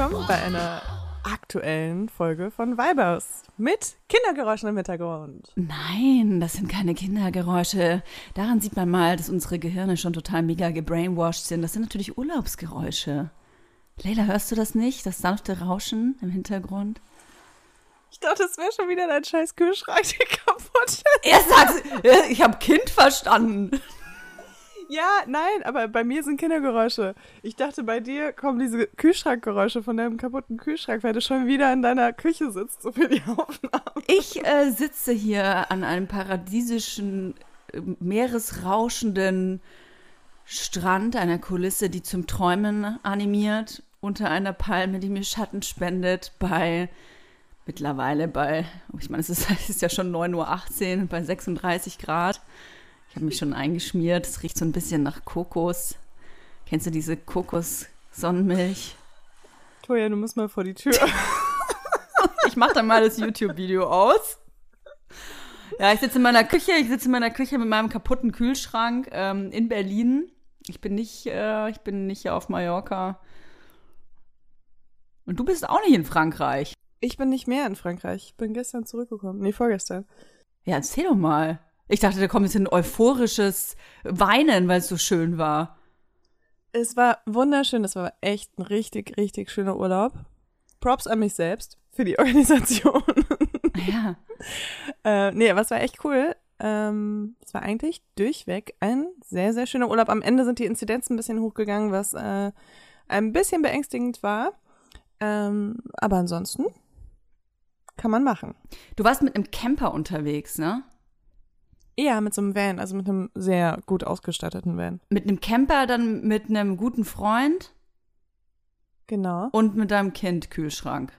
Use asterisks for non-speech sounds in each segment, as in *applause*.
Willkommen bei einer aktuellen Folge von Vibers mit Kindergeräuschen im Hintergrund. Nein, das sind keine Kindergeräusche. Daran sieht man mal, dass unsere Gehirne schon total mega gebrainwashed sind. Das sind natürlich Urlaubsgeräusche. Leila, hörst du das nicht? Das sanfte Rauschen im Hintergrund? Ich dachte, das wäre schon wieder dein scheiß Kühlschrank, der kaputt ist. Er sagt, ich habe Kind verstanden. Ja, nein, aber bei mir sind Kindergeräusche. Ich dachte, bei dir kommen diese Kühlschrankgeräusche von deinem kaputten Kühlschrank, weil du schon wieder in deiner Küche sitzt, so für die *laughs* Aufnahme. Ich äh, sitze hier an einem paradiesischen, äh, meeresrauschenden Strand, einer Kulisse, die zum Träumen animiert, unter einer Palme, die mir Schatten spendet, bei mittlerweile bei, ich meine, es ist, *laughs* es ist ja schon 9.18 Uhr, bei 36 Grad. Ich habe mich schon eingeschmiert. Es riecht so ein bisschen nach Kokos. Kennst du diese Kokos-Sonnenmilch? Toja, du musst mal vor die Tür. *laughs* ich mache dann mal das YouTube-Video aus. Ja, ich sitze in meiner Küche. Ich sitze in meiner Küche mit meinem kaputten Kühlschrank ähm, in Berlin. Ich bin nicht, äh, ich bin nicht hier auf Mallorca. Und du bist auch nicht in Frankreich. Ich bin nicht mehr in Frankreich. Ich bin gestern zurückgekommen. Nee, vorgestern. Ja, erzähl doch mal. Ich dachte, da kommt jetzt ein euphorisches Weinen, weil es so schön war. Es war wunderschön. Es war echt ein richtig, richtig schöner Urlaub. Props an mich selbst für die *laughs* Organisation. Ja. äh, nee, aber es war echt cool. Ähm, es war eigentlich durchweg ein sehr, sehr schöner Urlaub. Am Ende sind die Inzidenzen ein bisschen hochgegangen, was äh, ein bisschen beängstigend war. Ähm, aber ansonsten kann man machen. Du warst mit einem Camper unterwegs, ne? Ja, mit so einem Van, also mit einem sehr gut ausgestatteten Van. Mit einem Camper, dann mit einem guten Freund Genau. und mit deinem Kind Kühlschrank.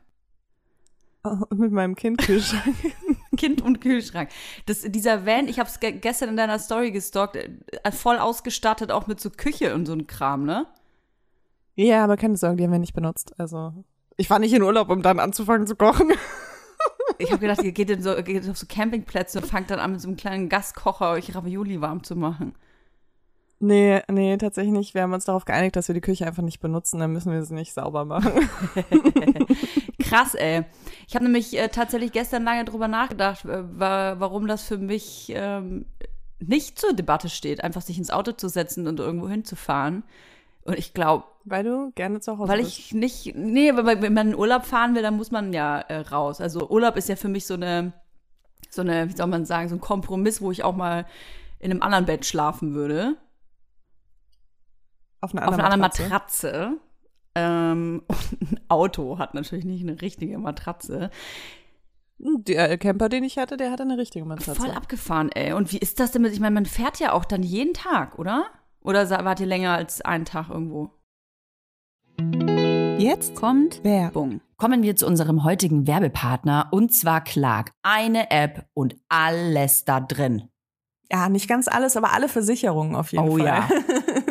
Und *laughs* mit meinem Kind Kühlschrank. *laughs* Kind und Kühlschrank. Das, dieser Van, ich habe es ge gestern in deiner Story gestalkt, äh, voll ausgestattet, auch mit so Küche und so ein Kram, ne? ja, aber keine Sorge, die haben wir nicht benutzt. Also, ich war nicht in Urlaub, um dann anzufangen zu kochen. *laughs* Ich habe gedacht, ihr geht, in so, geht auf so Campingplätze und fangt dann an, mit so einem kleinen Gaskocher euch Ravioli warm zu machen. nee, nee, tatsächlich nicht. Wir haben uns darauf geeinigt, dass wir die Küche einfach nicht benutzen, dann müssen wir sie nicht sauber machen. *laughs* Krass, ey. Ich habe nämlich äh, tatsächlich gestern lange drüber nachgedacht, äh, wa warum das für mich ähm, nicht zur Debatte steht, einfach sich ins Auto zu setzen und irgendwo hinzufahren. Und ich glaube, Weil du gerne zu Hause weil bist. ich nicht, nee, weil wenn man in Urlaub fahren will, dann muss man ja äh, raus. Also Urlaub ist ja für mich so eine, so eine, wie soll man sagen, so ein Kompromiss, wo ich auch mal in einem anderen Bett schlafen würde. auf einer auf anderen einer Matratze. Matratze. Ähm, *laughs* und ein Auto hat natürlich nicht eine richtige Matratze. Der Camper, den ich hatte, der hatte eine richtige Matratze. Voll abgefahren, ey. Und wie ist das denn mit, ich meine, man fährt ja auch dann jeden Tag, oder? Oder wart ihr länger als einen Tag irgendwo? Jetzt kommt Werbung. Kommen wir zu unserem heutigen Werbepartner und zwar Clark. Eine App und alles da drin. Ja, nicht ganz alles, aber alle Versicherungen auf jeden Oh Fall. ja. *laughs*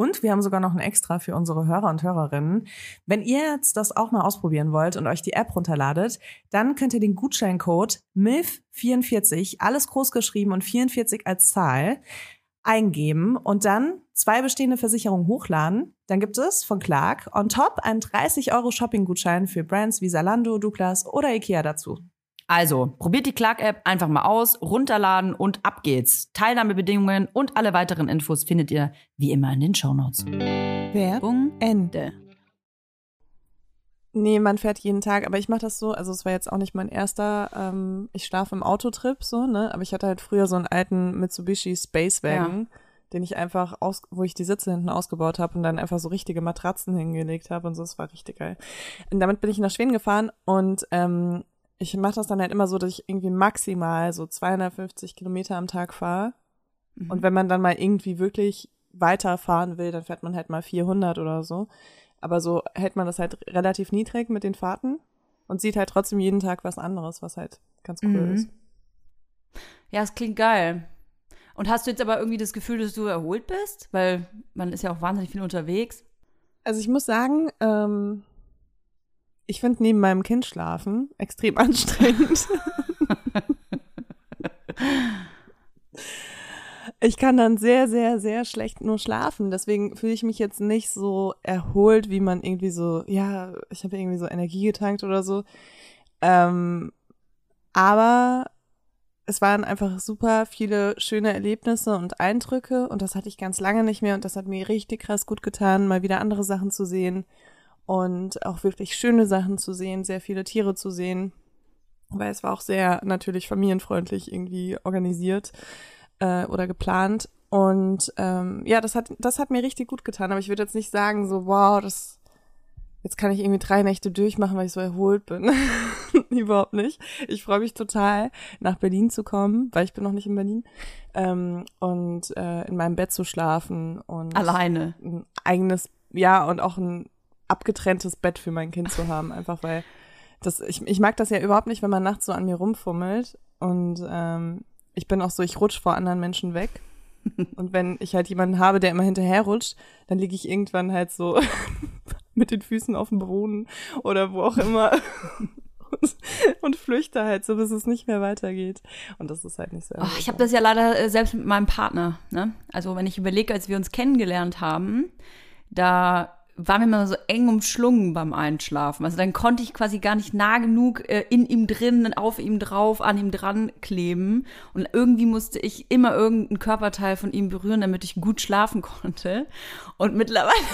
Und wir haben sogar noch ein Extra für unsere Hörer und Hörerinnen. Wenn ihr jetzt das auch mal ausprobieren wollt und euch die App runterladet, dann könnt ihr den Gutscheincode MILF44, alles groß geschrieben und 44 als Zahl, eingeben und dann zwei bestehende Versicherungen hochladen. Dann gibt es von Clark on top einen 30 Euro Shopping-Gutschein für Brands wie Zalando, Douglas oder Ikea dazu. Also, probiert die Clark-App einfach mal aus, runterladen und ab geht's. Teilnahmebedingungen und alle weiteren Infos findet ihr wie immer in den Shownotes. Werbung Ende. Nee, man fährt jeden Tag, aber ich mache das so, also es war jetzt auch nicht mein erster, ähm, ich schlafe im Autotrip so, ne? Aber ich hatte halt früher so einen alten Mitsubishi Spacewagen, ja. den ich einfach aus, wo ich die Sitze hinten ausgebaut habe und dann einfach so richtige Matratzen hingelegt habe und so, das war richtig geil. Und damit bin ich nach Schweden gefahren und ähm, ich mache das dann halt immer so, dass ich irgendwie maximal so 250 Kilometer am Tag fahre. Mhm. Und wenn man dann mal irgendwie wirklich weiterfahren will, dann fährt man halt mal 400 oder so. Aber so hält man das halt relativ niedrig mit den Fahrten und sieht halt trotzdem jeden Tag was anderes, was halt ganz cool mhm. ist. Ja, es klingt geil. Und hast du jetzt aber irgendwie das Gefühl, dass du erholt bist? Weil man ist ja auch wahnsinnig viel unterwegs. Also ich muss sagen, ähm, ich finde neben meinem Kind schlafen extrem *laughs* anstrengend. ich kann dann sehr, sehr, sehr schlecht nur schlafen. Deswegen fühle ich mich jetzt nicht so erholt, wie man irgendwie so, ja, ich habe irgendwie so Energie getankt oder so. Ähm, aber es waren einfach super viele schöne Erlebnisse und Eindrücke und das hatte ich ganz lange nicht mehr und das hat mir richtig krass gut getan, mal wieder andere Sachen zu sehen und auch wirklich schöne Sachen zu sehen, sehr viele Tiere zu sehen, weil es war auch sehr natürlich familienfreundlich irgendwie organisiert äh, oder geplant. Und ähm, ja, das hat, das hat mir richtig gut getan. Aber ich würde jetzt nicht sagen, so, wow, das jetzt kann ich irgendwie drei Nächte durchmachen, weil ich so erholt bin. *laughs* Überhaupt nicht. Ich freue mich total, nach Berlin zu kommen, weil ich bin noch nicht in Berlin. Ähm, und äh, in meinem Bett zu schlafen und alleine. Ein eigenes, ja, und auch ein abgetrenntes Bett für mein Kind zu haben, einfach weil das, ich, ich mag das ja überhaupt nicht, wenn man nachts so an mir rumfummelt und ähm, ich bin auch so, ich rutsch vor anderen Menschen weg. Und wenn ich halt jemanden habe, der immer hinterher rutscht, dann liege ich irgendwann halt so *laughs* mit den Füßen auf dem Boden oder wo auch immer *laughs* und, und, flüchte halt so, bis es nicht mehr weitergeht. Und das ist halt nicht so. Oh, ich habe das ja leider äh, selbst mit meinem Partner. Ne? Also wenn ich überlege, als wir uns kennengelernt haben, da war mir immer so eng umschlungen beim Einschlafen. Also dann konnte ich quasi gar nicht nah genug äh, in ihm drin, auf ihm drauf, an ihm dran kleben. Und irgendwie musste ich immer irgendeinen Körperteil von ihm berühren, damit ich gut schlafen konnte. Und mittlerweile. *laughs*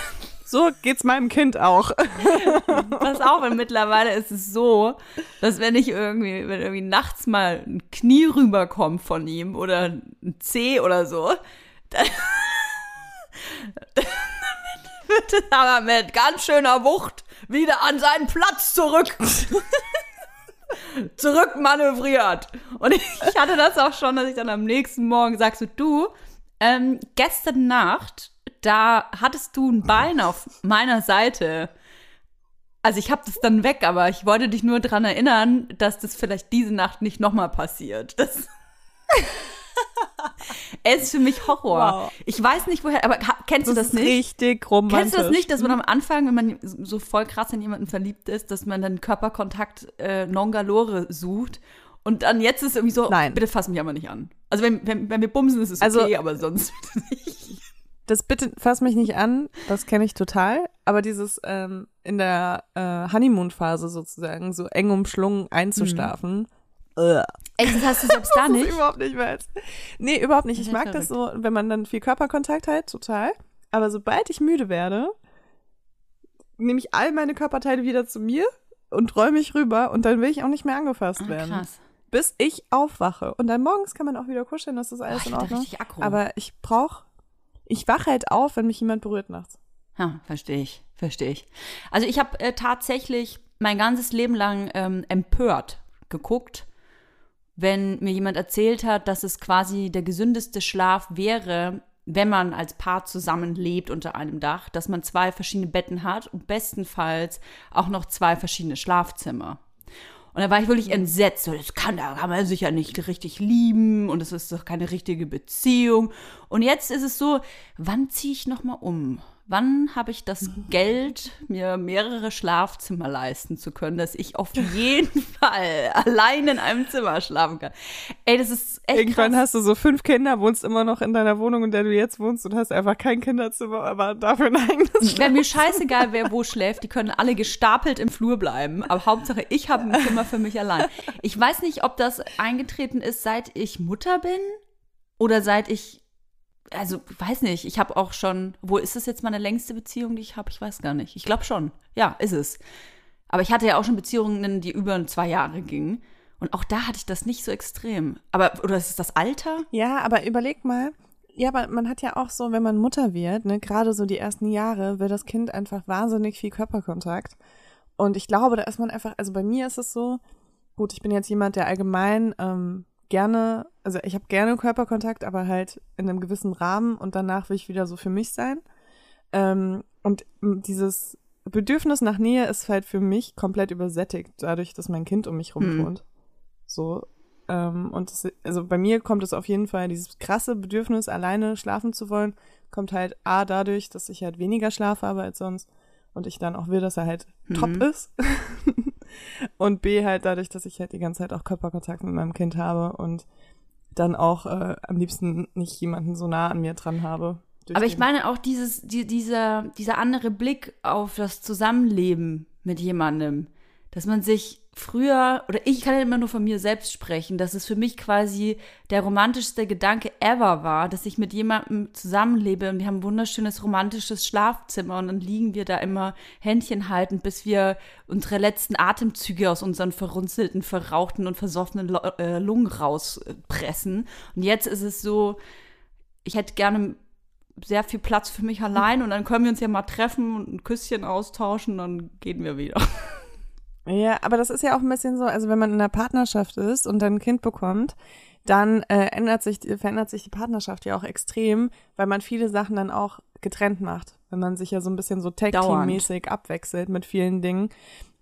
So geht's meinem Kind auch. *laughs* Pass auf, und mittlerweile ist es so, dass wenn ich irgendwie, wenn irgendwie nachts mal ein Knie rüberkommt von ihm oder ein Zeh oder so, dann *laughs* wird es aber mit ganz schöner Wucht wieder an seinen Platz zurück. *laughs* zurückmanövriert. Und ich hatte das auch schon, dass ich dann am nächsten Morgen sagst so, du, ähm, gestern Nacht, da hattest du ein Bein auf meiner Seite. Also ich habe das dann weg, aber ich wollte dich nur daran erinnern, dass das vielleicht diese Nacht nicht nochmal passiert. Das *laughs* es ist für mich Horror. Wow. Ich weiß nicht woher, aber kennst das du das nicht? Richtig romantisch. Kennst du das nicht, dass man am Anfang, wenn man so voll krass in jemanden verliebt ist, dass man dann Körperkontakt äh, non galore sucht und dann jetzt ist es irgendwie so, Nein. bitte fass mich aber nicht an. Also wenn, wenn, wenn wir bumsen, ist es also, okay, aber sonst *laughs* nicht. Das bitte fass mich nicht an, das kenne ich total. Aber dieses ähm, in der äh, Honeymoon-Phase sozusagen so eng umschlungen einzuschlafen, mhm. Echt, das hast du selbst da *laughs* nicht? Das überhaupt nicht mehr. Nee, überhaupt nicht. Ich mag verrückt. das so, wenn man dann viel Körperkontakt hat, total. Aber sobald ich müde werde, nehme ich all meine Körperteile wieder zu mir und räume mich rüber und dann will ich auch nicht mehr angefasst ah, werden. Krass. Bis ich aufwache. Und dann morgens kann man auch wieder kuscheln, das ist alles oh, in Ordnung. Aber ich brauche, ich wache halt auf, wenn mich jemand berührt nachts. Ja, verstehe ich, verstehe ich. Also ich habe äh, tatsächlich mein ganzes Leben lang ähm, empört geguckt, wenn mir jemand erzählt hat, dass es quasi der gesündeste Schlaf wäre, wenn man als Paar zusammenlebt unter einem Dach, dass man zwei verschiedene Betten hat und bestenfalls auch noch zwei verschiedene Schlafzimmer. Und da war ich wirklich entsetzt. So, das kann, da kann man sich ja nicht richtig lieben und es ist doch keine richtige Beziehung. Und jetzt ist es so, wann ziehe ich nochmal um? Wann habe ich das Geld, mir mehrere Schlafzimmer leisten zu können, dass ich auf *laughs* jeden Fall allein in einem Zimmer schlafen kann? Ey, das ist echt Irgendwann krass. hast du so fünf Kinder, wohnst immer noch in deiner Wohnung, in der du jetzt wohnst und hast einfach kein Kinderzimmer, aber dafür ein eigenes. Wäre mir scheißegal, wer wo schläft. Die können alle gestapelt im Flur bleiben. Aber Hauptsache, ich habe ein Zimmer für mich allein. Ich weiß nicht, ob das eingetreten ist, seit ich Mutter bin oder seit ich. Also, weiß nicht. Ich habe auch schon. Wo ist das jetzt meine längste Beziehung, die ich habe? Ich weiß gar nicht. Ich glaube schon. Ja, ist es. Aber ich hatte ja auch schon Beziehungen, die über zwei Jahre gingen. Und auch da hatte ich das nicht so extrem. Aber, oder ist es das Alter? Ja, aber überleg mal. Ja, aber man hat ja auch so, wenn man Mutter wird, ne, gerade so die ersten Jahre, will das Kind einfach wahnsinnig viel Körperkontakt. Und ich glaube, da ist man einfach, also bei mir ist es so, gut, ich bin jetzt jemand, der allgemein ähm, gerne, also ich habe gerne Körperkontakt, aber halt in einem gewissen Rahmen und danach will ich wieder so für mich sein. Ähm, und dieses Bedürfnis nach Nähe ist halt für mich komplett übersättigt, dadurch, dass mein Kind um mich rum Mhm. wohnt. So, ähm, und das, also bei mir kommt es auf jeden Fall, dieses krasse Bedürfnis, alleine schlafen zu wollen, kommt halt A dadurch, dass ich halt weniger Schlaf habe als sonst und ich dann auch will, dass er halt top Mhm. ist. *laughs* und B halt dadurch, dass ich halt die ganze Zeit auch Körperkontakt mit meinem Kind habe und dann auch äh, am liebsten nicht jemanden so nah an mir dran habe. Aber ich meine auch dieses, die, dieser, dieser andere Blick auf das Zusammenleben mit jemandem, dass man sich früher, oder ich kann ja immer nur von mir selbst sprechen, dass es für mich quasi der romantischste Gedanke ever war, dass ich mit jemandem zusammenlebe und wir haben ein wunderschönes romantisches Schlafzimmer und dann liegen wir da immer Händchen haltend, bis wir unsere letzten Atemzüge aus unseren verrunzelten, verrauchten und versoffenen äh, Lungen rauspressen. Und jetzt ist es so, ich hätte gerne sehr viel Platz für mich allein und dann können wir uns ja mal treffen und ein Küsschen austauschen, dann gehen wir wieder. *laughs* Ja, aber das ist ja auch ein bisschen so, also wenn man in einer Partnerschaft ist und dann ein Kind bekommt, dann äh, ändert sich, verändert sich die Partnerschaft ja auch extrem, weil man viele Sachen dann auch getrennt macht, wenn man sich ja so ein bisschen so Tag-Team-mäßig abwechselt mit vielen Dingen.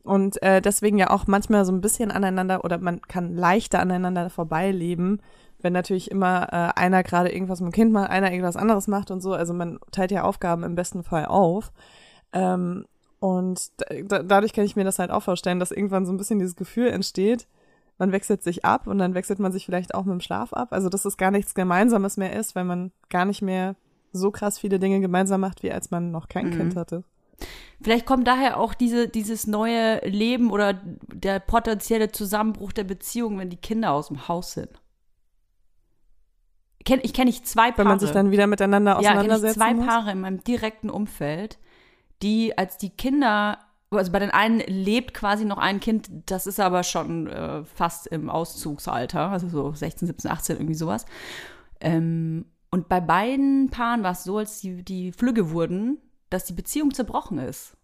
Und äh, deswegen ja auch manchmal so ein bisschen aneinander oder man kann leichter aneinander vorbeileben, wenn natürlich immer äh, einer gerade irgendwas mit dem Kind macht, einer irgendwas anderes macht und so. Also man teilt ja Aufgaben im besten Fall auf. Ähm, und da, da, dadurch kann ich mir das halt auch vorstellen, dass irgendwann so ein bisschen dieses Gefühl entsteht, man wechselt sich ab und dann wechselt man sich vielleicht auch mit dem Schlaf ab. Also dass es gar nichts Gemeinsames mehr ist, weil man gar nicht mehr so krass viele Dinge gemeinsam macht, wie als man noch kein Mhm. Kind hatte. Vielleicht kommt daher auch diese, dieses neue Leben oder der potenzielle Zusammenbruch der Beziehung, wenn die Kinder aus dem Haus sind. Ich kenne ich kenn nicht zwei Paare. Wenn man sich dann wieder miteinander ja, kenn ich zwei muss. Paare in meinem direkten Umfeld, die als die Kinder, also bei den einen lebt quasi noch ein Kind, das ist aber schon äh, fast im Auszugsalter, also so 16, 17, 18, irgendwie sowas. Ähm, und bei beiden Paaren war es so, als die, die Flügge wurden, dass die Beziehung zerbrochen ist.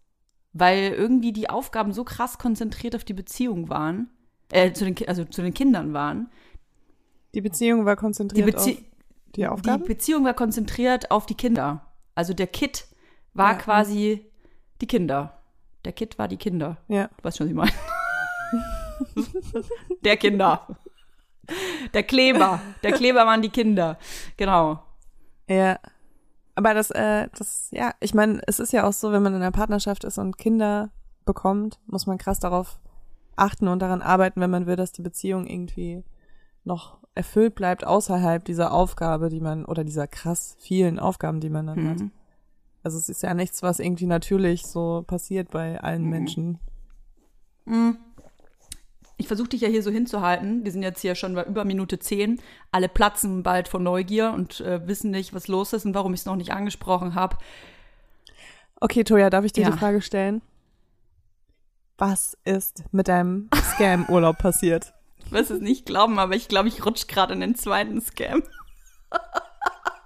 Weil irgendwie die Aufgaben so krass konzentriert auf die Beziehung waren, äh, zu den, also zu den Kindern waren. Die Beziehung war Die, konzentriert Bezie auf die Aufgaben. die Beziehung war konzentriert auf die Kinder. Also der Kid war Ja. quasi die Kinder. Der Kid war die Kinder. ja. Du weißt schon, was ich meine. *laughs* der Kinder. Der Kleber. Der Kleber waren die Kinder. Genau. Ja. Aber das, äh, das, ja, ich meine, es ist ja auch so, wenn man in einer Partnerschaft ist und Kinder bekommt, muss man krass darauf achten und daran arbeiten, wenn man will, dass die Beziehung irgendwie noch erfüllt bleibt außerhalb dieser Aufgabe, die man, oder dieser krass vielen Aufgaben, die man dann hat. Mhm. Also es ist ja nichts, was irgendwie natürlich so passiert bei allen Mhm. Menschen. Ich versuche dich ja hier so hinzuhalten. Wir sind jetzt hier schon bei über Minute 10. Alle platzen bald vor Neugier und äh, wissen nicht, was los ist und warum ich es noch nicht angesprochen habe. Okay, Toja, darf ich dir Ja. die Frage stellen? Was ist mit deinem Scam-Urlaub passiert? *laughs* Ich wirst es nicht glauben, aber ich glaube, ich rutsche gerade in den zweiten Scam. *laughs*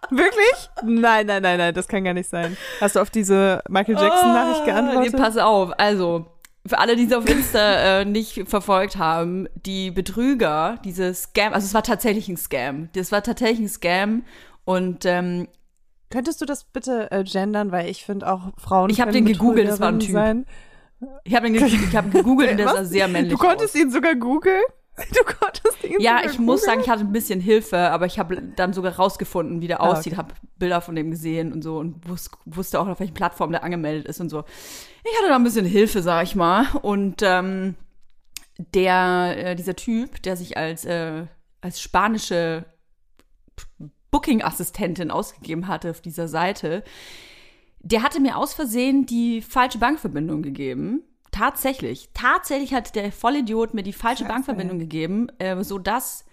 Wirklich? Nein, nein, nein, nein, das kann gar nicht sein. Hast du auf diese Michael Jackson-Nachricht Ah, geantwortet? Nee, pass auf. Also, für alle, die es auf Insta äh, nicht verfolgt haben, die Betrüger, diese Scam, also es war tatsächlich ein Scam. Das war tatsächlich ein Scam und ähm, Könntest du das bitte äh, gendern, weil ich finde auch Frauen. Ich habe den gegoogelt, das war ein Typ. Sein. Ich habe ihn ich hab gegoogelt und der *laughs* sah sehr männlich Du konntest aus. ihn sogar googeln? Du konntest ihn Ja, ich muss sagen, ich hatte ein bisschen Hilfe, aber ich habe dann sogar rausgefunden, wie der Ah, aussieht, okay. habe Bilder von dem gesehen und so und wus wusste auch, auf welchen Plattform der angemeldet ist und so. Ich hatte da ein bisschen Hilfe, sag ich mal. Und ähm, der, äh, dieser Typ, der sich als, äh, als spanische Booking-Assistentin ausgegeben hatte auf dieser Seite, der hatte mir aus Versehen die falsche Bankverbindung gegeben. Tatsächlich. Tatsächlich hat der Vollidiot mir die falsche Scheiße, Bankverbindung gegeben, äh, sodass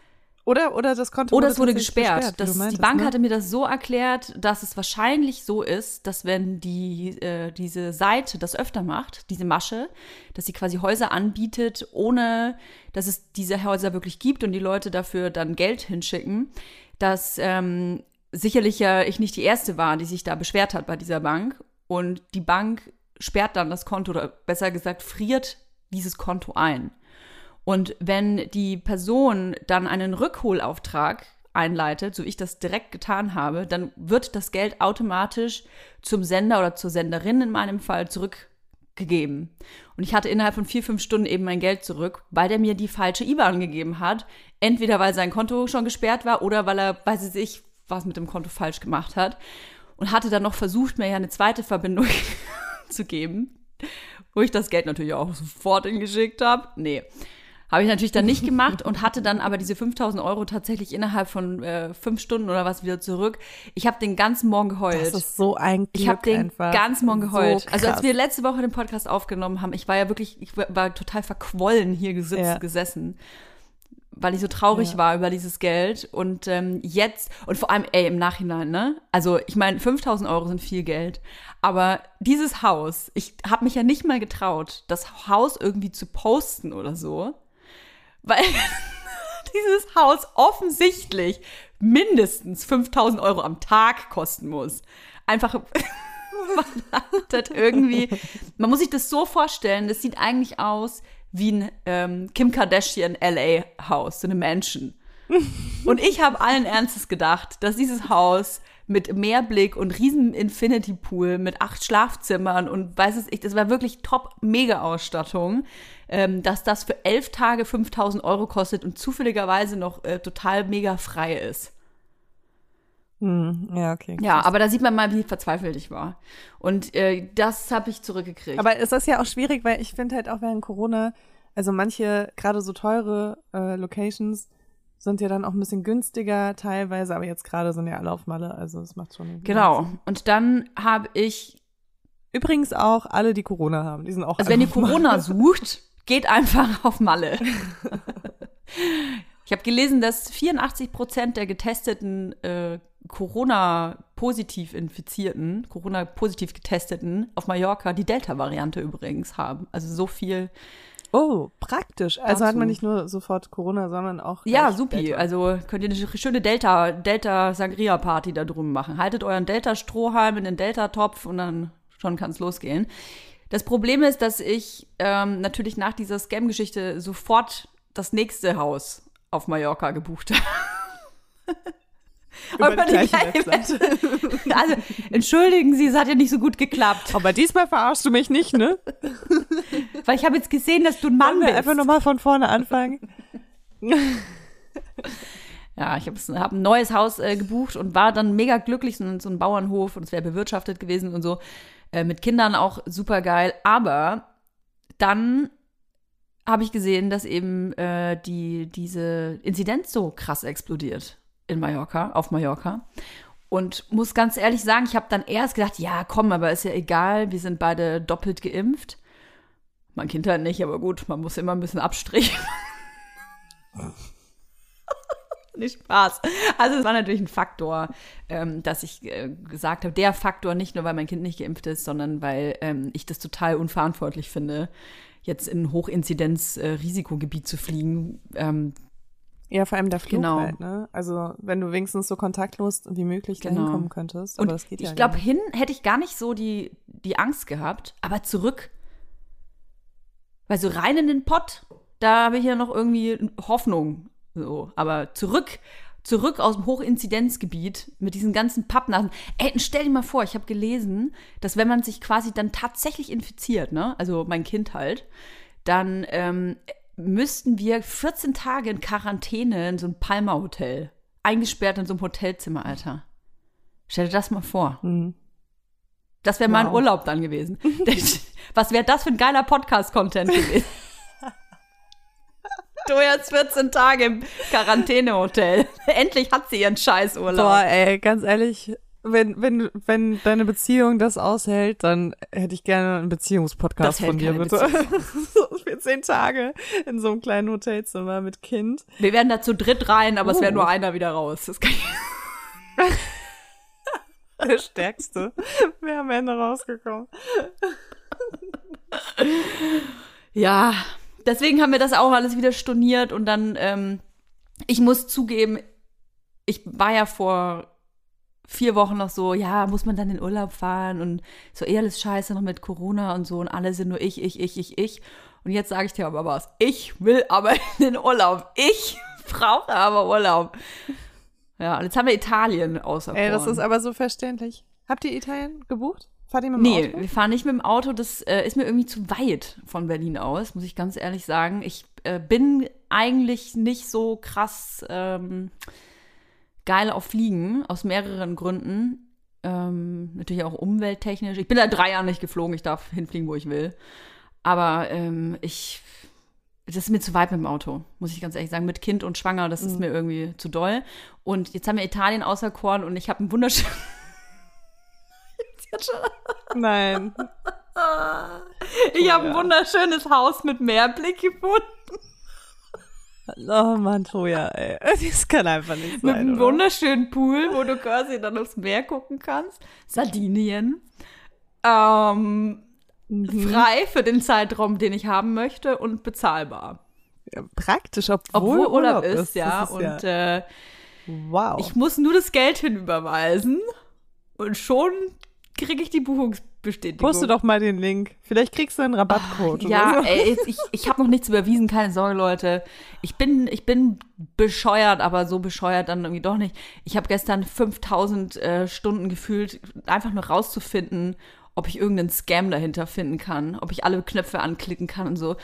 Oder, oder das Konto oder es wurde gesperrt. wie das, meintest, die Bank ne? hatte mir das so erklärt, dass es wahrscheinlich so ist, dass wenn die äh, diese Seite das öfter macht, diese Masche, dass sie quasi Häuser anbietet, ohne dass es diese Häuser wirklich gibt und die Leute dafür dann Geld hinschicken, dass ähm, sicherlich ja ich nicht die erste war, die sich da beschwert hat bei dieser Bank und die Bank sperrt dann das Konto oder besser gesagt friert dieses Konto ein. Und wenn die Person dann einen Rückholauftrag einleitet, so ich das direkt getan habe, dann wird das Geld automatisch zum Sender oder zur Senderin in meinem Fall zurückgegeben. Und ich hatte innerhalb von vier, fünf Stunden eben mein Geld zurück, weil der mir die falsche IBAN gegeben hat. Entweder weil sein Konto schon gesperrt war oder weil er, weiß ich, nicht, was mit dem Konto falsch gemacht hat. Und hatte dann noch versucht, mir ja eine zweite Verbindung zu geben, wo ich das Geld natürlich auch sofort hingeschickt habe. Nee. Habe ich natürlich dann nicht gemacht und hatte dann aber diese 5000 Euro tatsächlich innerhalb von äh, fünf Stunden oder was wieder zurück. Ich habe den ganzen Morgen geheult. Das ist so ein Glück ich habe den einfach. ganzen Morgen geheult. So also als wir letzte Woche den Podcast aufgenommen haben, ich war ja wirklich, ich war- total verquollen hier gesitzt, Ja. gesessen, weil ich so traurig Ja. war über dieses Geld. Und ähm, jetzt, und vor allem, ey, im Nachhinein, ne? Also ich meine, 5000 Euro sind viel Geld. Aber dieses Haus, ich habe mich ja nicht mal getraut, das Haus irgendwie zu posten oder so. Weil *laughs* dieses Haus offensichtlich mindestens 5000 Euro am Tag kosten muss. Einfach, *laughs* man hat das irgendwie, man muss sich das so vorstellen, das sieht eigentlich aus wie ein ähm, Kim Kardashian LA Haus, so eine Mansion. *laughs* Und ich habe allen Ernstes gedacht, dass dieses Haus mit Meerblick und riesen Infinity Pool mit acht Schlafzimmern und weiß es ich, das war wirklich top mega Ausstattung, ähm, dass das für elf Tage 5000 Euro kostet und zufälligerweise noch äh, total mega frei ist. Hm, ja, okay. Ja, aber da sieht man mal, wie verzweifelt ich war. Und äh, das habe ich zurückgekriegt. Aber es ist ja auch schwierig, weil ich finde halt auch während Corona, also manche, gerade so teure äh, Locations, sind ja dann auch ein bisschen günstiger teilweise, aber jetzt gerade sind ja alle auf Malle, also es macht schon. genau. Sinn. Und dann habe ich Übrigens auch alle, die Corona haben, die sind auch Also wenn ihr Corona sucht, geht einfach auf Malle. *laughs* Ich habe gelesen, dass 84 Prozent der getesteten äh, Corona-positiv infizierten, Corona-positiv getesteten auf Mallorca die Delta-Variante übrigens haben. Also so viel. Oh, praktisch. Also hat man nicht nur sofort Corona, sondern auch. Ja, supi. Delta. Also könnt ihr eine schöne Delta, Delta Sangria Party da drüben machen. Haltet euren Delta Strohhalm in den Delta Topf und dann schon kann es losgehen. Das Problem ist, dass ich ähm, natürlich nach dieser Scam-Geschichte sofort das nächste Haus auf Mallorca gebucht habe. *laughs* Über die gleiche gleiche Webseite. *laughs* Also, entschuldigen Sie, es hat ja nicht so gut geklappt. Aber diesmal verarschst du mich nicht, ne? *laughs* Weil ich habe jetzt gesehen, dass du ein Mann Wollen wir bist. einfach nochmal von vorne anfangen? Ja, ich habe hab ein neues Haus äh, gebucht und war dann mega glücklich, so, ein- so ein Bauernhof und es wäre bewirtschaftet gewesen und so. Äh, mit Kindern auch super geil. Aber dann habe ich gesehen, dass eben äh, die, diese Inzidenz so krass explodiert in Mallorca, auf Mallorca. Und muss ganz ehrlich sagen, ich habe dann erst gedacht, ja, komm, aber ist ja egal, wir sind beide doppelt geimpft. Mein Kind halt nicht, aber gut, man muss immer ein bisschen Abstrich. *laughs* nicht Spaß. Also es war natürlich ein Faktor, ähm, dass ich äh, gesagt habe, der Faktor nicht nur, weil mein Kind nicht geimpft ist, sondern weil ähm, ich das total unverantwortlich finde, jetzt in ein Hochinzidenz-Risikogebiet zu fliegen. Ähm, Ja, vor allem der Flug Genau. halt, ne? Also, wenn du wenigstens so kontaktlos wie möglich dahin Genau. kommen könntest. und Aber das geht ja ich glaube, hin hätte ich gar nicht so die, die Angst gehabt, aber zurück Weil so rein in den Pott, da habe ich ja noch irgendwie Hoffnung. So. Aber zurück, zurück aus dem Hochinzidenzgebiet mit diesen ganzen Pappnasen. Ey, stell dir mal vor, ich habe gelesen, dass wenn man sich quasi dann tatsächlich infiziert, ne, also mein Kind halt, dann ähm, müssten wir 14 Tage in Quarantäne in so einem Palma-Hotel. Eingesperrt in so einem Hotelzimmer, Alter. Stell dir das mal vor. Mhm. Das wäre wow. mein Urlaub dann gewesen. *laughs* Was wäre das für ein geiler Podcast-Content gewesen? *laughs* du jetzt 14 Tage im Quarantänehotel. *laughs* Endlich hat sie ihren Scheißurlaub. Boah, ey, ganz ehrlich, wenn, wenn, wenn deine Beziehung das aushält, dann hätte ich gerne einen Beziehungspodcast von dir, bitte. *laughs* so 14 Tage in so einem kleinen Hotelzimmer mit Kind. Wir werden da zu dritt rein, aber oh. es wäre nur einer wieder raus. Das kann ich Der Stärkste wäre am Ende rausgekommen. Ja, deswegen haben wir das auch alles wieder storniert und dann, ähm, ich muss zugeben, ich war ja vor vier Wochen noch so, ja, muss man dann in Urlaub fahren und so eh alles scheiße noch mit Corona und so und alle sind nur ich, ich, ich, ich, ich. Und jetzt sage ich dir aber was. Ich will aber *laughs* in den Urlaub. Ich *laughs* brauche aber Urlaub. Ja, und jetzt haben wir Italien außer Ey, das ist aber so verständlich. Habt ihr Italien gebucht? Fahrt ihr mit dem nee, Auto? Nee, wir fahren nicht mit dem Auto. Das äh, ist mir irgendwie zu weit von Berlin aus, muss ich ganz ehrlich sagen. Ich äh, bin eigentlich nicht so krass ähm, geil auf Fliegen, aus mehreren Gründen. Ähm, natürlich auch umwelttechnisch. Ich bin da drei Jahre nicht geflogen, ich darf hinfliegen, wo ich will. Aber ähm, ich das ist mir zu weit mit dem Auto, muss ich ganz ehrlich sagen. Mit Kind und Schwanger, das ist mhm. mir irgendwie zu doll. Und jetzt haben wir Italien auserkoren und ich habe ein wunderschönes. Nein. *laughs* ich habe ein wunderschönes Haus mit Meerblick gefunden. Oh Mann, Toja, ey. Das kann einfach nicht sein. Mit einem oder? wunderschönen Pool, wo du quasi dann aufs Meer gucken kannst. Sardinien. Ähm, mhm. frei für den Zeitraum, den ich haben möchte und bezahlbar. Ja, praktisch, obwohl, obwohl Urlaub, Urlaub ist, ist, ja. Ist und ja. Äh, wow. ich muss nur das Geld hinüberweisen und schon kriege ich die Buchungsbestätigung. Poste doch mal den Link. Vielleicht kriegst du einen Rabattcode. Oh, ja, so. ey, ich, ich habe noch nichts überwiesen, keine Sorge, Leute. Ich bin, ich bin bescheuert, aber so bescheuert dann irgendwie doch nicht. Ich habe gestern 5000 äh, Stunden gefühlt, einfach nur rauszufinden, ob ich irgendeinen Scam dahinter finden kann, ob ich alle Knöpfe anklicken kann und so.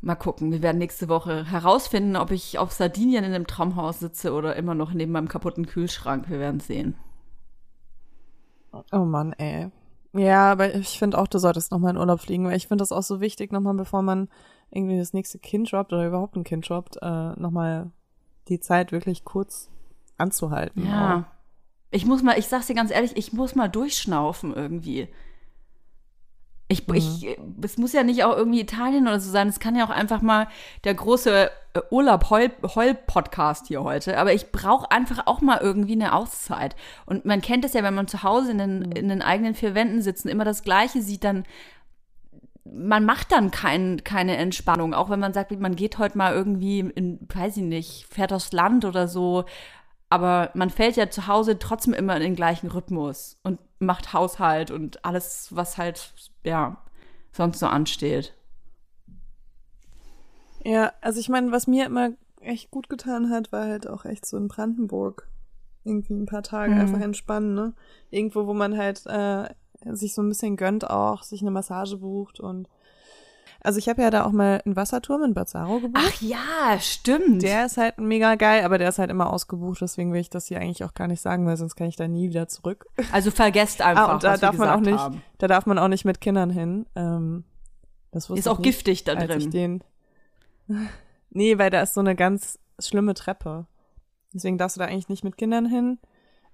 Mal gucken, wir werden nächste Woche herausfinden, ob ich auf Sardinien in einem Traumhaus sitze oder immer noch neben meinem kaputten Kühlschrank. Wir werden sehen. Oh Mann, ey. Ja, aber ich finde auch, du solltest nochmal in Urlaub fliegen, weil ich finde das auch so wichtig, nochmal bevor man irgendwie das nächste Kind droppt oder überhaupt ein Kind droppt, äh, nochmal die Zeit wirklich kurz anzuhalten. Ja. Auch. Ich muss mal, ich sag's dir ganz ehrlich, ich muss mal durchschnaufen irgendwie. Ich, mhm. ich, es muss ja nicht auch irgendwie Italien oder so sein. Es kann ja auch einfach mal der große äh, Urlaub-Heul-Podcast hier heute. Aber ich brauche einfach auch mal irgendwie eine Auszeit. Und man kennt es ja, wenn man zu Hause in den, mhm. in den eigenen vier Wänden sitzt und immer das Gleiche sieht, dann man macht dann kein, keine Entspannung. Auch wenn man sagt, man geht heute mal irgendwie in, weiß ich nicht, fährt aufs Land oder so. Aber man fällt ja zu Hause trotzdem immer in den gleichen Rhythmus und macht Haushalt und alles, was halt ja, sonst so ansteht. Ja, also ich meine, was mir immer echt gut getan hat, war halt auch echt so in Brandenburg irgendwie ein paar Tage mhm. einfach entspannen, ne? Irgendwo, wo man halt äh, sich so ein bisschen gönnt auch, sich eine Massage bucht und also ich habe ja da auch mal einen Wasserturm in Bazzaro gebucht. Ach ja, stimmt. Der ist halt mega geil, aber der ist halt immer ausgebucht, deswegen will ich das hier eigentlich auch gar nicht sagen, weil sonst kann ich da nie wieder zurück. Also vergesst einfach, ah, und da was darf wir man auch nicht, haben. Da darf man auch nicht mit Kindern hin. Ähm, das ist auch nicht, giftig da drin. Ich den, *laughs* nee, weil da ist so eine ganz schlimme Treppe. Deswegen darfst du da eigentlich nicht mit Kindern hin.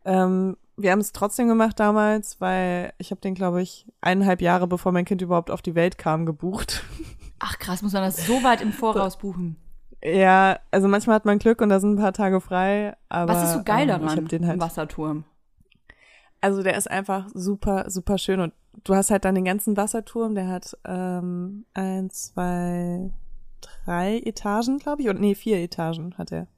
Ähm, wir haben es trotzdem gemacht damals, weil ich habe den, glaube ich, eineinhalb Jahre bevor mein Kind überhaupt auf die Welt kam, gebucht. Ach krass, muss man das so weit im Voraus *laughs* buchen? Ja, also manchmal hat man Glück und da sind ein paar Tage frei. Aber, Was ist so geil ähm, daran, ich hab den halt, Wasserturm? Also der ist einfach super, super schön und du hast halt dann den ganzen Wasserturm, der hat ähm, eins, zwei, drei Etagen, glaube ich, und nee, vier Etagen hat er.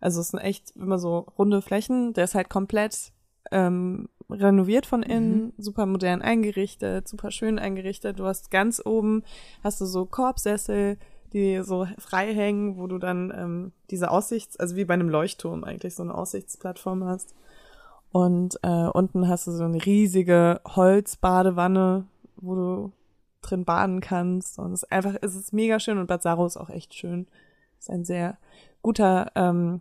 Also es sind echt immer so runde Flächen. Der ist halt komplett ähm, renoviert von innen, mhm. super modern eingerichtet, super schön eingerichtet. Du hast ganz oben, hast du so Korbsessel, die so frei hängen, wo du dann ähm, diese Aussichts-, also wie bei einem Leuchtturm eigentlich so eine Aussichtsplattform hast. Und äh, unten hast du so eine riesige Holzbadewanne, wo du drin baden kannst. Und es ist einfach, es ist mega schön und Bad Saro ist auch echt schön. Ist ein sehr guter, ähm,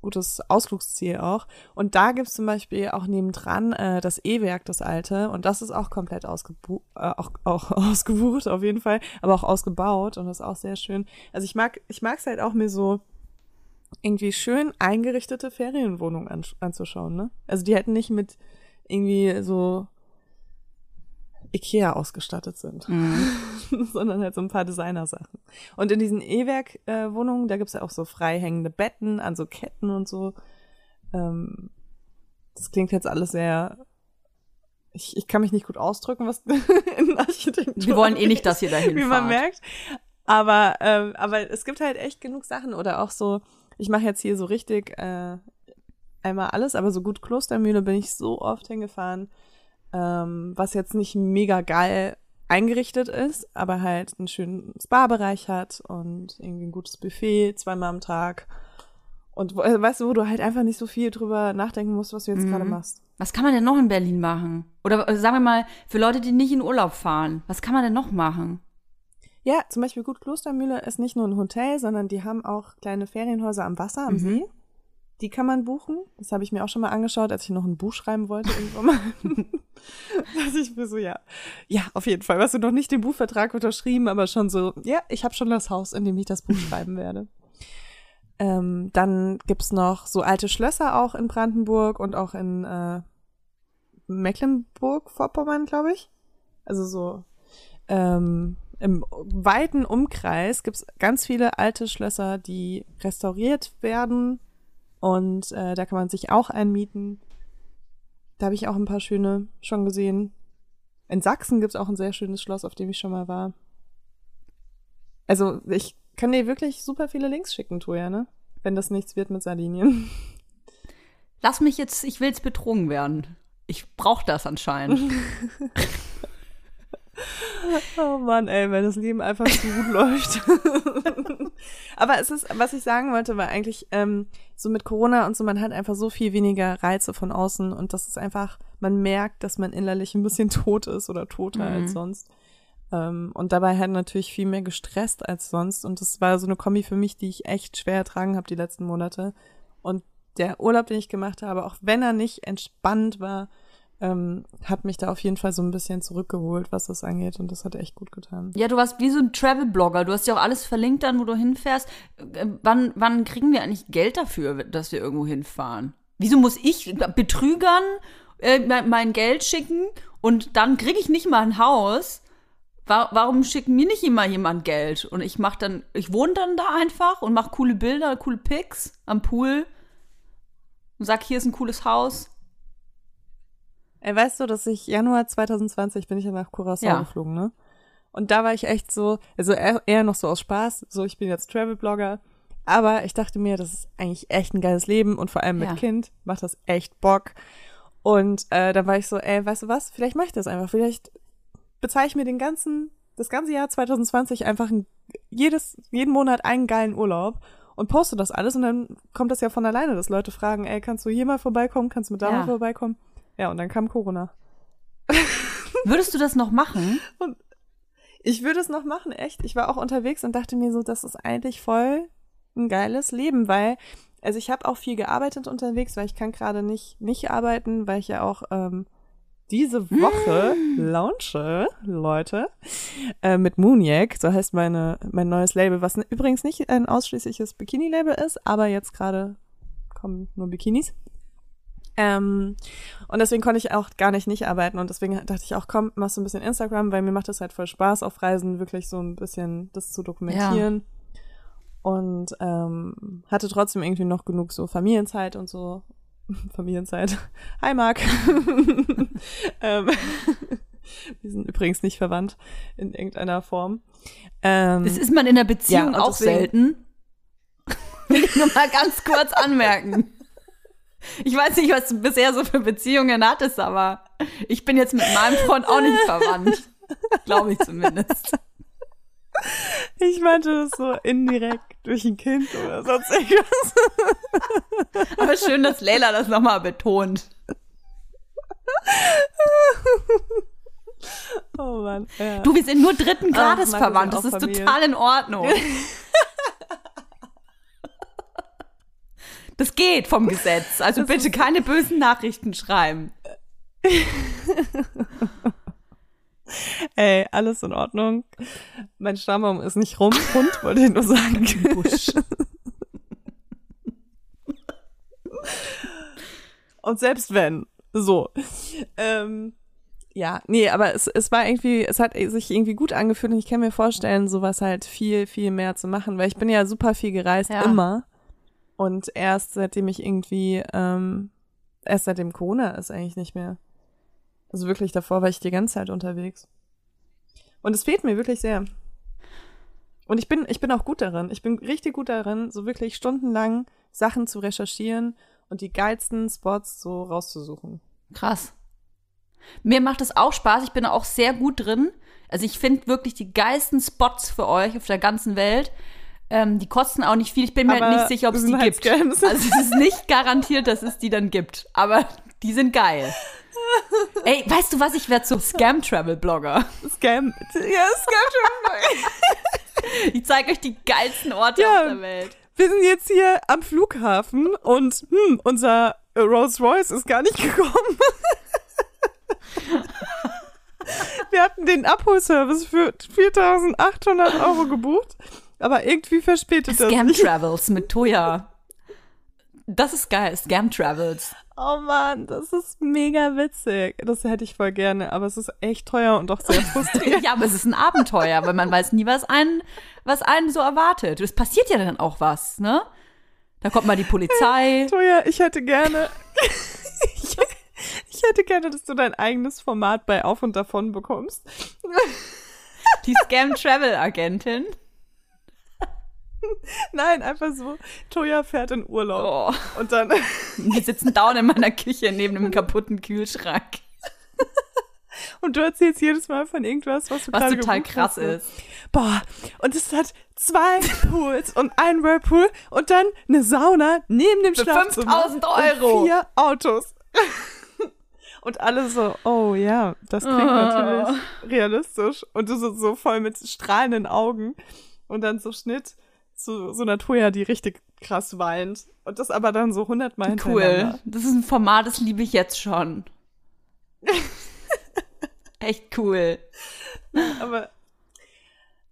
gutes Ausflugsziel auch. Und da gibt's zum Beispiel auch nebendran äh, das E-Werk, das alte. Und das ist auch komplett ausgebu äh, auch, auch *laughs* ausgebucht, auf jeden Fall, aber auch ausgebaut und das ist auch sehr schön. Also ich mag, ich halt auch mir so irgendwie schön eingerichtete Ferienwohnungen an, anzuschauen, ne? Also die hätten nicht mit irgendwie so Ikea ausgestattet sind, mhm. *laughs* sondern halt so ein paar Designersachen. Und in diesen E-Werk-Wohnungen, da gibt's ja auch so freihängende Betten an so Ketten und so. Ähm, das klingt jetzt alles sehr. Ich, ich kann mich nicht gut ausdrücken, was *laughs* in Architektur. Wir wollen eh nicht, dass ihr dahin *laughs* Wie man merkt. Aber, ähm, aber es gibt halt echt genug Sachen oder auch so, ich mache jetzt hier so richtig äh, einmal alles, aber so gut Klostermühle bin ich so oft hingefahren ähm, was jetzt nicht mega geil eingerichtet ist, aber halt einen schönen Spa-Bereich hat und irgendwie ein gutes Buffet zweimal am Tag. Und äh, weißt du, wo du halt einfach nicht so viel drüber nachdenken musst, was du jetzt mhm. gerade machst. Was kann man denn noch in Berlin machen? Oder äh, sagen wir mal, für Leute, die nicht in Urlaub fahren, was kann man denn noch machen? Ja, zum Beispiel Gut Klostermühle ist nicht nur ein Hotel, sondern die haben auch kleine Ferienhäuser am Wasser, am mhm. See. Die kann man buchen. Das habe ich mir auch schon mal angeschaut, als ich noch ein Buch schreiben wollte irgendwann mal. *laughs* Dass ich mir so, ja, ja, auf jeden Fall. Weißt du, noch nicht den Buchvertrag unterschrieben, aber schon so, ja, ich habe schon das Haus, in dem ich das Buch *laughs* schreiben werde. Ähm, dann gibt's noch so alte Schlösser auch in Brandenburg und auch in äh, Mecklenburg-Vorpommern, glaube ich. Also so ähm, im weiten Umkreis gibt's ganz viele alte Schlösser, die restauriert werden und äh, da kann man sich auch einmieten. Da habe ich auch ein paar schöne schon gesehen. In Sachsen gibt's auch ein sehr schönes Schloss, auf dem ich schon mal war. Also ich kann dir wirklich super viele Links schicken, Toja, ne? Wenn das nichts wird mit Sardinien. *laughs* Lass mich jetzt, ich will jetzt betrogen werden. Ich brauche das anscheinend. *laughs* Oh Mann, ey, wenn das Leben einfach zu gut *laughs* läuft. *laughs* Aber es ist, was ich sagen wollte, war eigentlich ähm, so mit Corona und so, man hat einfach so viel weniger Reize von außen und das ist einfach, man merkt, dass man innerlich ein bisschen tot ist oder toter mhm. als sonst. Ähm, und dabei halt natürlich viel mehr gestresst als sonst und das war so eine Kombi für mich, die ich echt schwer ertragen habe die letzten Monate. Und der Urlaub, den ich gemacht habe, auch wenn er nicht entspannt war, ähm, hat mich da auf jeden Fall so ein bisschen zurückgeholt, was das angeht. Und das hat echt gut getan. Ja, du warst wie so ein Travel-Blogger. Du hast ja auch alles verlinkt dann, wo du hinfährst. Äh, wann, wann kriegen wir eigentlich Geld dafür, dass wir irgendwo hinfahren? Wieso muss ich Betrügern äh, mein Geld schicken und dann kriege ich nicht mal ein Haus? Warum schickt mir nicht immer jemand Geld? Und ich mach dann, ich wohne dann da einfach und mache coole Bilder, coole Pics am Pool und sag, hier ist ein cooles Haus. Ey, weißt du, dass ich Januar 2020 bin ich ja nach Curaçao ja. geflogen, ne? Und da war ich echt so, also eher noch so aus Spaß, so ich bin jetzt Travel-Blogger. Aber ich dachte mir, das ist eigentlich echt ein geiles Leben und vor allem mit ja. Kind macht das echt Bock. Und äh, da war ich so, ey, weißt du was, vielleicht mache ich das einfach. Vielleicht bezahle ich mir den ganzen, das ganze Jahr 2020 einfach ein, jedes, jeden Monat einen geilen Urlaub und poste das alles und dann kommt das ja von alleine, dass Leute fragen, ey, kannst du hier mal vorbeikommen, kannst du mit da ja. mal vorbeikommen? Ja, und dann kam Corona. Würdest du das noch machen? *laughs* Und ich würde es noch machen, echt. Ich war auch unterwegs und dachte mir so, das ist eigentlich voll ein geiles Leben, weil, also ich habe auch viel gearbeitet unterwegs, weil ich kann gerade nicht, nicht arbeiten, weil ich ja auch ähm, diese Woche mm. launche, Leute, äh, mit Mooniac, so heißt meine, mein neues Label, was übrigens nicht ein ausschließliches Bikini-Label ist, aber jetzt gerade kommen nur Bikinis. Ähm, und deswegen konnte ich auch gar nicht nicht arbeiten und deswegen dachte ich auch, komm, machst du ein bisschen Instagram, weil mir macht das halt voll Spaß, auf Reisen wirklich so ein bisschen das zu dokumentieren. Ja. Und ähm, hatte trotzdem irgendwie noch genug so Familienzeit und so. *laughs* Familienzeit. *laughs* Hi Marc. *laughs* ähm, wir sind übrigens nicht verwandt in irgendeiner Form. Ähm, das ist man in der Beziehung ja, auch deswegen, selten. Will ich nur mal ganz kurz anmerken. Ich weiß nicht, was du bisher so für Beziehungen hattest, aber ich bin jetzt mit meinem Freund auch nicht verwandt. Glaube ich zumindest. Ich meinte das so indirekt durch ein Kind oder sonst irgendwas. Aber schön, dass Leila das nochmal betont. Oh Mann. Ja. Du, wir sind nur dritten Grades Mann, verwandt. Das ist Familie. total in Ordnung. *laughs* Das geht vom Gesetz. Also bitte keine bösen Nachrichten schreiben. Ey, alles in Ordnung. Mein Stammbaum ist nicht rum, rund, wollte ich nur sagen. Und selbst wenn, so. Ähm, ja, nee, aber es, es war irgendwie, es hat sich irgendwie gut angefühlt und ich kann mir vorstellen, sowas halt viel, viel mehr zu machen, weil ich bin ja super viel gereist, Ja. immer. Und erst seitdem ich irgendwie, ähm, erst seitdem Corona ist eigentlich nicht mehr. Also wirklich davor war ich die ganze Zeit unterwegs. Und es fehlt mir wirklich sehr. Und ich bin, ich bin auch gut darin. Ich bin richtig gut darin, so wirklich stundenlang Sachen zu recherchieren und die geilsten Spots so rauszusuchen. Krass. Mir macht es auch Spaß. Ich bin auch sehr gut drin. Also ich finde wirklich die geilsten Spots für euch auf der ganzen Welt. Ähm, die kosten auch nicht viel. Ich bin mir halt nicht sicher, ob es die halt gibt. Scams. Also es ist nicht garantiert, dass es die dann gibt. Aber die sind geil. Ey, weißt du was? Ich werde so Scam-Travel-Blogger. Scam. Ja, Scam. Ich zeige euch die geilsten Orte Ja. auf der Welt. Wir sind jetzt hier am Flughafen und hm, unser Rolls Royce ist gar nicht gekommen. Wir hatten den Abholservice für 4.800 Euro gebucht, aber irgendwie verspätet das. Scam. Travels mit Toya. Das ist geil, Scam Travels. Oh Mann, das ist mega witzig. Das hätte ich voll gerne, aber es ist echt teuer und doch sehr *laughs* frustrierend. Ja, aber es ist ein Abenteuer, weil man weiß nie, was einen, was einen so erwartet. Es passiert ja dann auch was, ne? Da kommt mal die Polizei. *laughs* Toja, ich hätte gerne. ich, *laughs* ich hätte gerne, dass du dein eigenes Format bei Auf und Davon bekommst. Die Scam Travel Agentin. *laughs* Nein, einfach so. Toja fährt in Urlaub. Oh. Und dann. *laughs* Wir sitzen down in meiner Küche neben einem kaputten Kühlschrank. *laughs* Und du erzählst jedes Mal von irgendwas, was du Was total krass hast. ist. Boah, und es hat zwei Pools und ein Whirlpool und dann eine Sauna neben dem Für Schlafzimmer. 5000 Euro. Und vier Autos. Und alle so, oh ja, das klingt Oh. natürlich realistisch. Und du so, so voll mit strahlenden Augen. Und dann so Schnitt zu so einer Toya, die richtig krass weint. Und das aber dann so hundertmal Cool. Das ist ein Format, das liebe ich jetzt schon. *laughs* Echt cool. Aber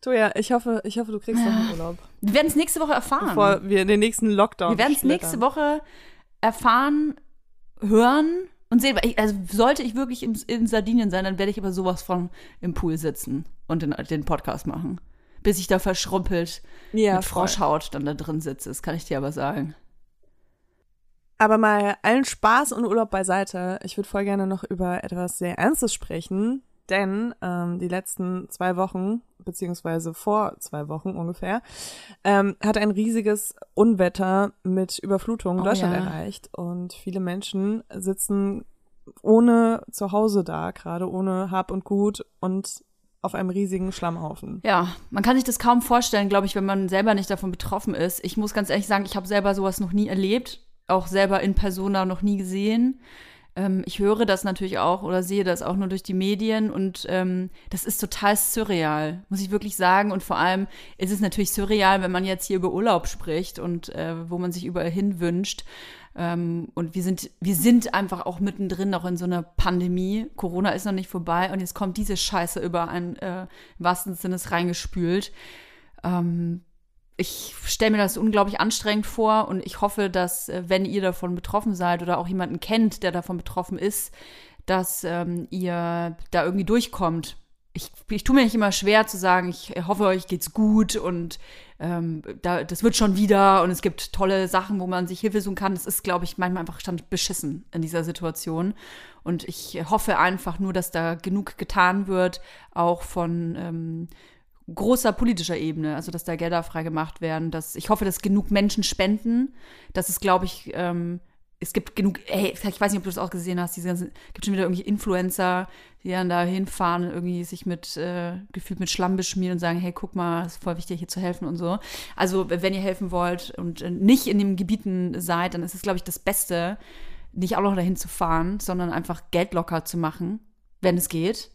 Toja, ich hoffe, ich hoffe, du kriegst noch einen Urlaub. Wir werden es nächste Woche erfahren. Bevor wir den nächsten Lockdown Wir werden es nächste Woche erfahren, hören und sehen. Also sollte ich wirklich in, in Sardinien sein, dann werde ich aber sowas von im Pool sitzen und den, den Podcast machen. Bis ich da verschrumpelt Ja, mit voll. Froschhaut dann da drin sitze. Das kann ich dir aber sagen. Aber mal allen Spaß und Urlaub beiseite. Ich würde voll gerne noch über etwas sehr Ernstes sprechen, denn ähm, die letzten zwei Wochen, beziehungsweise vor zwei Wochen ungefähr, ähm, hat ein riesiges Unwetter mit Überflutung Oh, Deutschland ja. erreicht und viele Menschen sitzen ohne Zuhause da, gerade ohne Hab und Gut und auf einem riesigen Schlammhaufen. Ja, man kann sich das kaum vorstellen, glaube ich, wenn man selber nicht davon betroffen ist. Ich muss ganz ehrlich sagen, ich habe selber sowas noch nie erlebt, auch selber in Persona noch nie gesehen. Ähm, ich höre das natürlich auch oder sehe das auch nur durch die Medien und ähm, das ist total surreal, muss ich wirklich sagen. Und vor allem ist es natürlich surreal, wenn man jetzt hier über Urlaub spricht und äh, wo man sich überall hin wünscht. Ähm, und wir sind, wir sind einfach auch mittendrin noch in so einer Pandemie. Corona ist noch nicht vorbei und jetzt kommt diese Scheiße über einen äh, im wahrsten Sinne reingespült. Ähm, ich stelle mir das unglaublich anstrengend vor und ich hoffe, dass, äh, wenn ihr davon betroffen seid oder auch jemanden kennt, der davon betroffen ist, dass ähm, ihr da irgendwie durchkommt. Ich, ich tue mir nicht immer schwer zu sagen, ich hoffe, euch geht's gut und ähm, da, das wird schon wieder und es gibt tolle Sachen, wo man sich Hilfe suchen kann. Das ist, glaube ich, manchmal einfach stand beschissen in dieser Situation. Und ich hoffe einfach nur, dass da genug getan wird, auch von ähm, großer politischer Ebene, also dass da Gelder freigemacht werden. Dass, ich hoffe, dass genug Menschen spenden. Das ist, glaube ich, ähm, es gibt genug, ey, ich weiß nicht, ob du das auch gesehen hast, diese ganzen, gibt schon wieder irgendwie Influencer, die dann da hinfahren und irgendwie sich mit, äh, gefühlt mit Schlamm beschmieren und sagen, hey, guck mal, es ist voll wichtig, hier zu helfen und so. Also, wenn ihr helfen wollt und äh, nicht in den Gebieten seid, dann ist es, glaube ich, das Beste, nicht auch noch dahin zu fahren, sondern einfach Geld locker zu machen, wenn es geht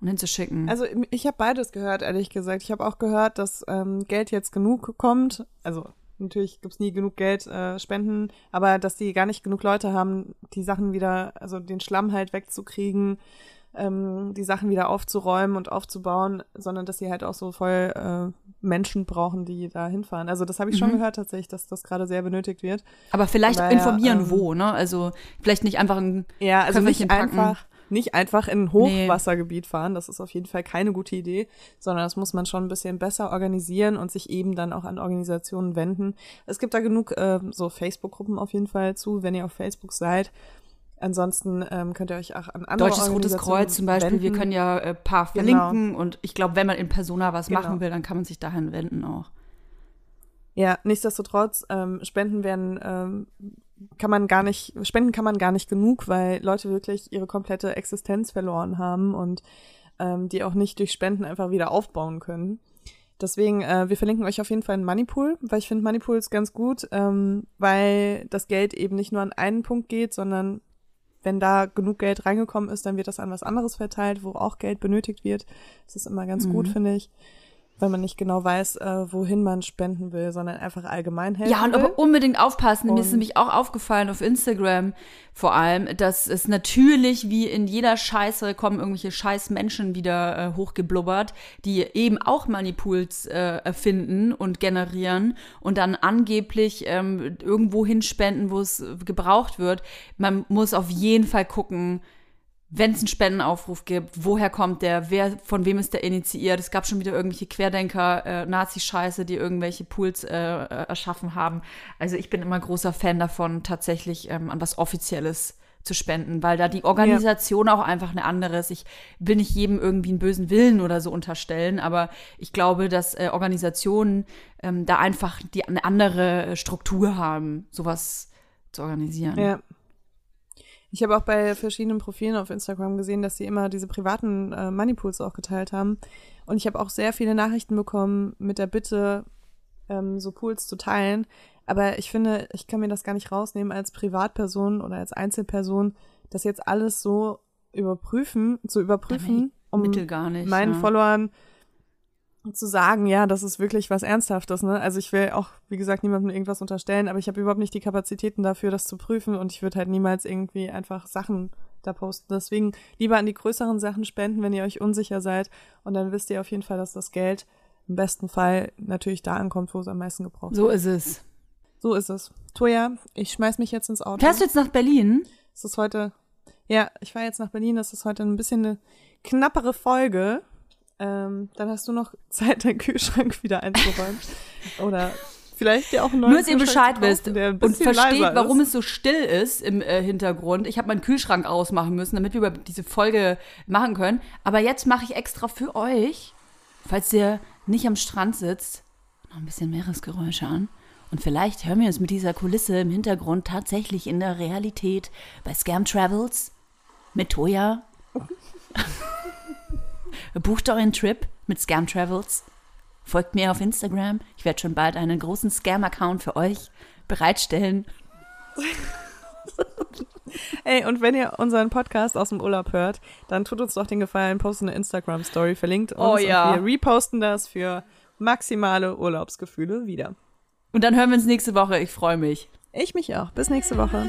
und hinzuschicken. Also ich habe beides gehört, ehrlich gesagt. Ich habe auch gehört, dass ähm, Geld jetzt genug kommt. Also natürlich gibt's nie genug Geld äh, spenden, aber dass die gar nicht genug Leute haben, die Sachen wieder, also den Schlamm halt wegzukriegen, ähm, die Sachen wieder aufzuräumen und aufzubauen, sondern dass sie halt auch so voll äh, Menschen brauchen, die da hinfahren. Also das habe ich schon Mhm. gehört tatsächlich, dass das gerade sehr benötigt wird. Aber vielleicht Daher, informieren, ähm, wo, ne? Also vielleicht nicht einfach ein Ja, also nicht einfach, nicht einfach in ein Hochwassergebiet fahren. Das ist auf jeden Fall keine gute Idee, sondern das muss man schon ein bisschen besser organisieren und sich eben dann auch an Organisationen wenden. Es gibt da genug äh, so Facebook-Gruppen auf jeden Fall zu, wenn ihr auf Facebook seid. Ansonsten ähm, könnt ihr euch auch an andere Deutsches Rotes Kreuz zum Beispiel. Wir wenden. können ja äh, paar Genau. verlinken und ich glaube, wenn man in Persona was Genau. machen will, dann kann man sich dahin wenden auch. Ja, nichtsdestotrotz, ähm, Spenden werden, ähm, kann man gar nicht, spenden kann man gar nicht genug, weil Leute wirklich ihre komplette Existenz verloren haben und ähm, die auch nicht durch Spenden einfach wieder aufbauen können. Deswegen, äh, wir verlinken euch auf jeden Fall einen Moneypool, weil ich finde Moneypools ganz gut, ähm, weil das Geld eben nicht nur an einen Punkt geht, sondern wenn da genug Geld reingekommen ist, dann wird das an was anderes verteilt, wo auch Geld benötigt wird. Das ist immer ganz gut, Mhm. finde ich, weil man nicht genau weiß, äh, wohin man spenden will, sondern einfach allgemein helfen Ja, und will. aber unbedingt aufpassen. Mir ist Und- nämlich auch aufgefallen auf Instagram vor allem, dass es natürlich wie in jeder Scheiße kommen irgendwelche scheiß Menschen wieder äh, hochgeblubbert, die eben auch Moneypools äh, erfinden und generieren und dann angeblich ähm, irgendwo hinspenden, wo es gebraucht wird. Man muss auf jeden Fall gucken, wenn es einen Spendenaufruf gibt, woher kommt der, wer, von wem ist der initiiert? Es gab schon wieder irgendwelche Querdenker, äh, Nazi-Scheiße, die irgendwelche Pools äh, äh, erschaffen haben. Also ich bin immer großer Fan davon, tatsächlich ähm, an was Offizielles zu spenden, weil da die Organisation auch einfach eine andere ist. Ich will nicht jedem irgendwie einen bösen Willen oder so unterstellen, aber ich glaube, dass äh, Organisationen ähm, da einfach die eine andere äh, Struktur haben, sowas zu organisieren. Ja. Ich habe auch bei verschiedenen Profilen auf Instagram gesehen, dass sie immer diese privaten äh, Moneypools auch geteilt haben. Und ich habe auch sehr viele Nachrichten bekommen mit der Bitte, ähm, so Pools zu teilen. Aber ich finde, ich kann mir das gar nicht rausnehmen als Privatperson oder als Einzelperson, das jetzt alles so überprüfen, zu überprüfen, um nicht. meinen ja. Followern zu sagen, ja, das ist wirklich was Ernsthaftes, ne? Also ich will auch, wie gesagt, niemandem irgendwas unterstellen, aber ich habe überhaupt nicht die Kapazitäten dafür, das zu prüfen und ich würde halt niemals irgendwie einfach Sachen da posten. Deswegen lieber an die größeren Sachen spenden, wenn ihr euch unsicher seid und dann wisst ihr auf jeden Fall, dass das Geld im besten Fall natürlich da ankommt, wo es am meisten gebraucht So wird. ist es. So ist es. Toja, ich schmeiß mich jetzt ins Auto. Fährst du jetzt nach Berlin? Es ist heute, ja, ich fahre jetzt nach Berlin. Das ist heute ein bisschen eine knappere Folge. Ähm, dann hast du noch *laughs* Zeit, deinen Kühlschrank wieder einzuräumen. *laughs* Oder vielleicht dir auch einen neuen Nur, dass ihr Bescheid wisst und versteht, warum es so still ist im äh, Hintergrund. Ich habe meinen Kühlschrank ausmachen müssen, damit wir über diese Folge machen können. Aber jetzt mache ich extra für euch, falls ihr nicht am Strand sitzt, noch ein bisschen Meeresgeräusche an. Und vielleicht hören wir uns mit dieser Kulisse im Hintergrund tatsächlich in der Realität bei Scam Travels mit Toya. *laughs* Bucht euren Trip mit Scam Travels. Folgt mir auf Instagram. Ich werde schon bald einen großen Scam-Account für euch bereitstellen. *laughs* Ey, und wenn ihr unseren Podcast aus dem Urlaub hört, dann tut uns doch den Gefallen, postet eine Instagram-Story, verlinkt uns Oh ja. und wir reposten das für maximale Urlaubsgefühle wieder. Und dann hören wir uns nächste Woche. Ich freue mich. Ich mich auch. Bis nächste Woche.